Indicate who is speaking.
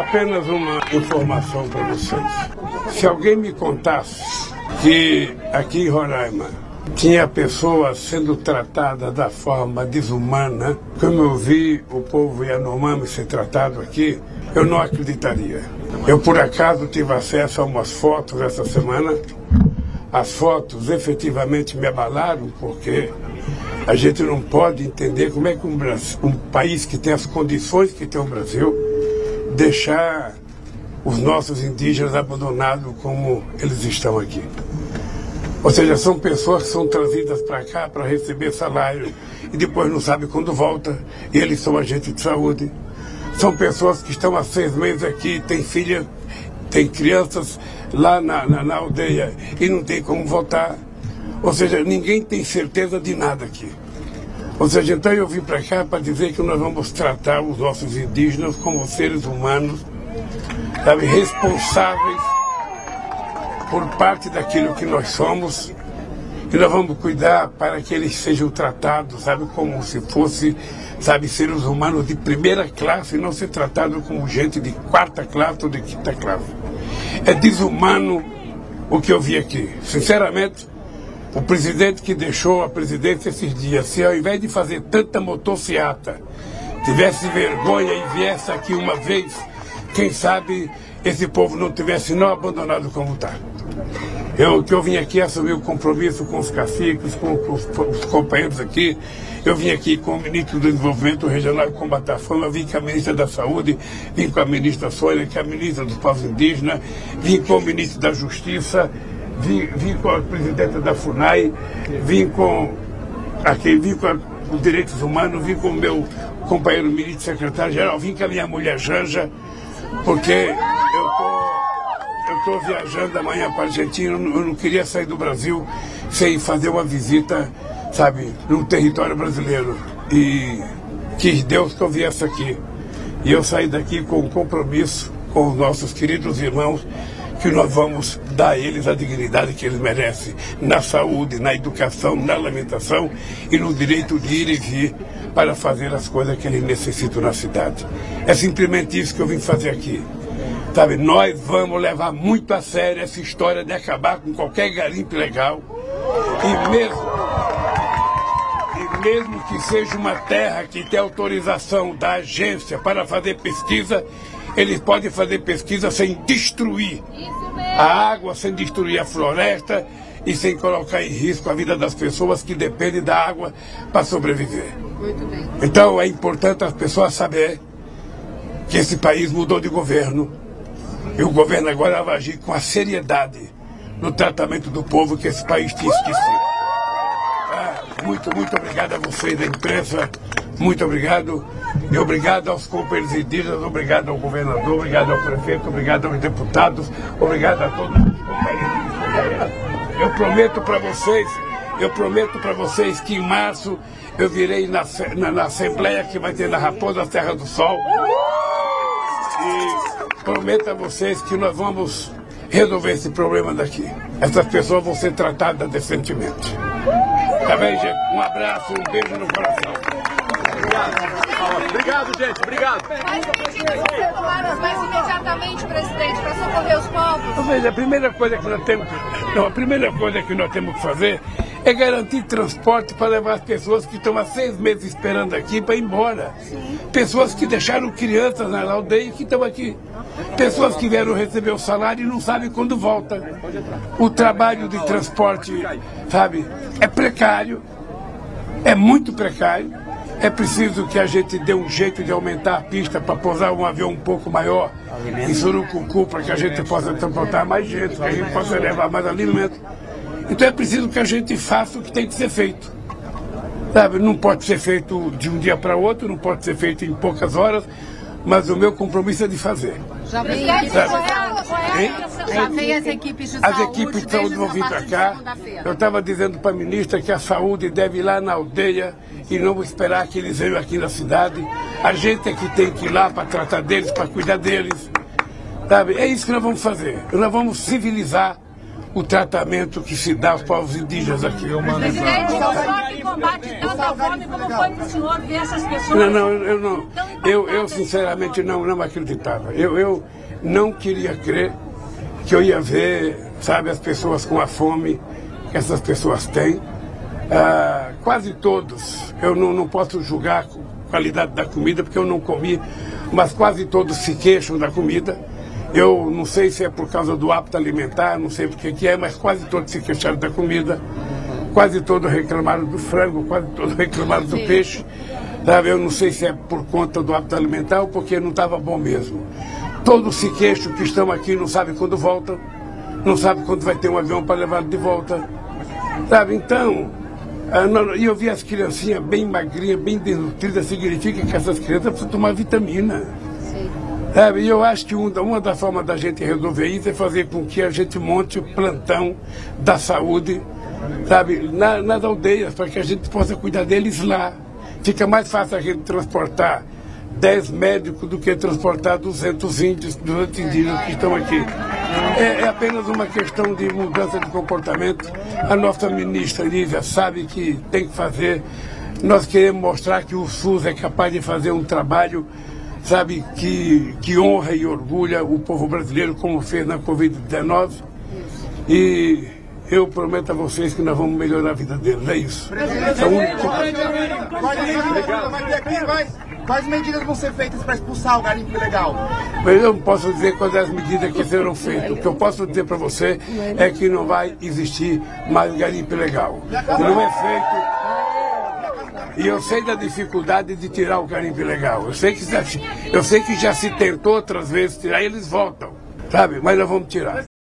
Speaker 1: apenas uma informação para vocês. Se alguém me contasse que aqui em Roraima tinha pessoas sendo tratadas da forma desumana, como eu vi o povo Yanomami ser tratado aqui, eu não acreditaria. Eu, por acaso, tive acesso a umas fotos essa semana. As fotos efetivamente me abalaram, porque a gente não pode entender como é que um, um país que tem as condições que tem o Brasil deixar os nossos indígenas abandonados como eles estão aqui. Ou seja, são pessoas que são trazidas para cá para receber salário e depois não sabem quando volta, e eles são agentes de saúde. São pessoas que estão há seis meses aqui, têm filhas, têm crianças lá na, na, na aldeia e não tem como voltar. Ou seja, ninguém tem certeza de nada aqui. Ou seja, então eu vim para cá para dizer que nós vamos tratar os nossos indígenas como seres humanos, sabe, responsáveis por parte daquilo que nós somos e nós vamos cuidar para que eles sejam tratados, sabe, como se fosse, sabe, seres humanos de primeira classe e não ser tratados como gente de quarta classe ou de quinta classe. É desumano o que eu vi aqui. Sinceramente, o presidente que deixou a presidência esses dias, se ao invés de fazer tanta motociata, tivesse vergonha e viesse aqui uma vez, quem sabe esse povo não tivesse não abandonado como está. Eu, que eu vim aqui assumir o compromisso com os caciques, com, com, os, com, os, companheiros aqui. Eu vim aqui com o ministro do Desenvolvimento Regional e Combate à vim com a ministra da Saúde, vim com a ministra Sônia, que é a ministra dos Povos Indígenas, vim com o ministro da Justiça, vim, com a presidenta da FUNAI, vim com aqui, vim com a, os direitos humanos, vim com o meu companheiro ministro secretário-geral, vim com a minha mulher Janja, porque eu estou viajando amanhã para a Argentina, eu não queria sair do Brasil sem fazer uma visita, sabe, no território brasileiro. E quis Deus que eu viesse aqui. E eu saí daqui com um compromisso com os nossos queridos irmãos, que nós vamos dar a eles a dignidade que eles merecem, na saúde, na educação, na alimentação e no direito de ir e vir para fazer as coisas que eles necessitam na cidade. É simplesmente isso que eu vim fazer aqui. Sabe, nós vamos levar muito a sério essa história de acabar com qualquer garimpo legal. E mesmo, mesmo que seja uma terra que tem autorização da agência para fazer pesquisa, eles podem fazer pesquisa sem destruir a água, sem destruir a floresta e sem colocar em risco a vida das pessoas que dependem da água para sobreviver. Então é importante as pessoas saberem que esse país mudou de governo e o governo agora vai agir com a seriedade no tratamento do povo que esse país tinha esquecido. Ah, muito, muito obrigado a vocês da imprensa. Muito obrigado. E obrigado aos companheiros indígenas, obrigado ao governador, obrigado ao prefeito, obrigado aos deputados, obrigado a todos os companheiros. Eu prometo para vocês, eu prometo para vocês que em março eu virei na, na, na Assembleia que vai ter na Raposa Terra do Sol. E prometo a vocês que nós vamos resolver esse problema daqui. Essas pessoas vão ser tratadas decentemente. Tá bem, gente? Um abraço, um beijo no coração.
Speaker 2: Obrigado. Obrigado, gente. Obrigado.
Speaker 3: Mas imediatamente, presidente, para socorrer os povos.
Speaker 1: Veja, a primeira coisa que nós temos, não, a primeira coisa que nós temos que fazer é garantir transporte para levar as pessoas que estão há seis meses esperando aqui para ir embora. Sim. Pessoas que deixaram crianças na aldeia que estão aqui. Pessoas que vieram receber o salário e não sabem quando volta. O trabalho de transporte, sabe, é precário, é muito precário. É preciso que a gente dê um jeito de aumentar a pista para pousar um avião um pouco maior em Surucucu para que a gente possa transportar mais gente, que a gente possa levar mais alimento. Então é preciso que a gente faça o que tem que ser feito. Sabe, não pode ser feito de um dia para outro, não pode ser feito em poucas horas, mas o meu compromisso é de fazer.
Speaker 3: Já vem, Já vem as equipes de
Speaker 1: as
Speaker 3: saúde.
Speaker 1: As equipes de saúde vão vir para cá. Eu estava dizendo para a ministra que a saúde deve ir lá na aldeia e não esperar que eles venham aqui na cidade. A gente é que tem que ir lá para tratar deles, para cuidar deles. Sabe? É isso que nós vamos fazer. Nós vamos civilizar o tratamento que se dá aos povos indígenas aqui.
Speaker 3: Presidente, o senhor que combate tanta fome, como foi para o senhor ver essas pessoas?
Speaker 1: Não, não, eu não. eu, eu sinceramente não, não acreditava. Eu, eu não queria crer que eu ia ver, sabe, as pessoas com a fome que essas pessoas têm. Ah, quase todos, eu não, não posso julgar a qualidade da comida porque eu não comi, mas quase todos se queixam da comida. Eu não sei se é por causa do hábito alimentar, não sei por que é, mas quase todos se queixaram da comida. Quase todos reclamaram do frango, quase todos reclamaram do peixe. Sabe? Eu não sei se é por conta do hábito alimentar ou porque não estava bom mesmo. Todos se queixam que estão aqui não sabem quando voltam, não sabem quando vai ter um avião para levar de volta. Sabe? Então, ah, e eu vi as criancinhas bem magrinhas, bem desnutridas, significa que essas crianças precisam tomar vitamina. Sabe? E eu acho que uma, das formas da gente resolver isso é fazer com que a gente monte o plantão da saúde, sabe, na, nas aldeias, para que a gente possa cuidar deles lá. Fica mais fácil a gente transportar 10 médicos do que transportar 200 índios, 200 indígenas que estão aqui. É, é, apenas uma questão de mudança de comportamento. A nossa ministra Lívia sabe que tem que fazer. Nós queremos mostrar que o SUS é capaz de fazer um trabalho, sabe, que, que honra e orgulha o povo brasileiro, como fez na Covid-19. E eu prometo a vocês que nós vamos melhorar a vida deles. É isso. É o único.
Speaker 4: Quais medidas vão ser feitas para expulsar o garimpo ilegal?
Speaker 1: Eu não posso dizer quais as medidas que serão feitas. O que eu posso dizer para você é que não vai existir mais garimpo ilegal. Não é feito. E eu sei da dificuldade de tirar o garimpo ilegal. Eu sei que já, eu sei que já se tentou outras vezes tirar e eles voltam. Sabe? Mas nós vamos tirar.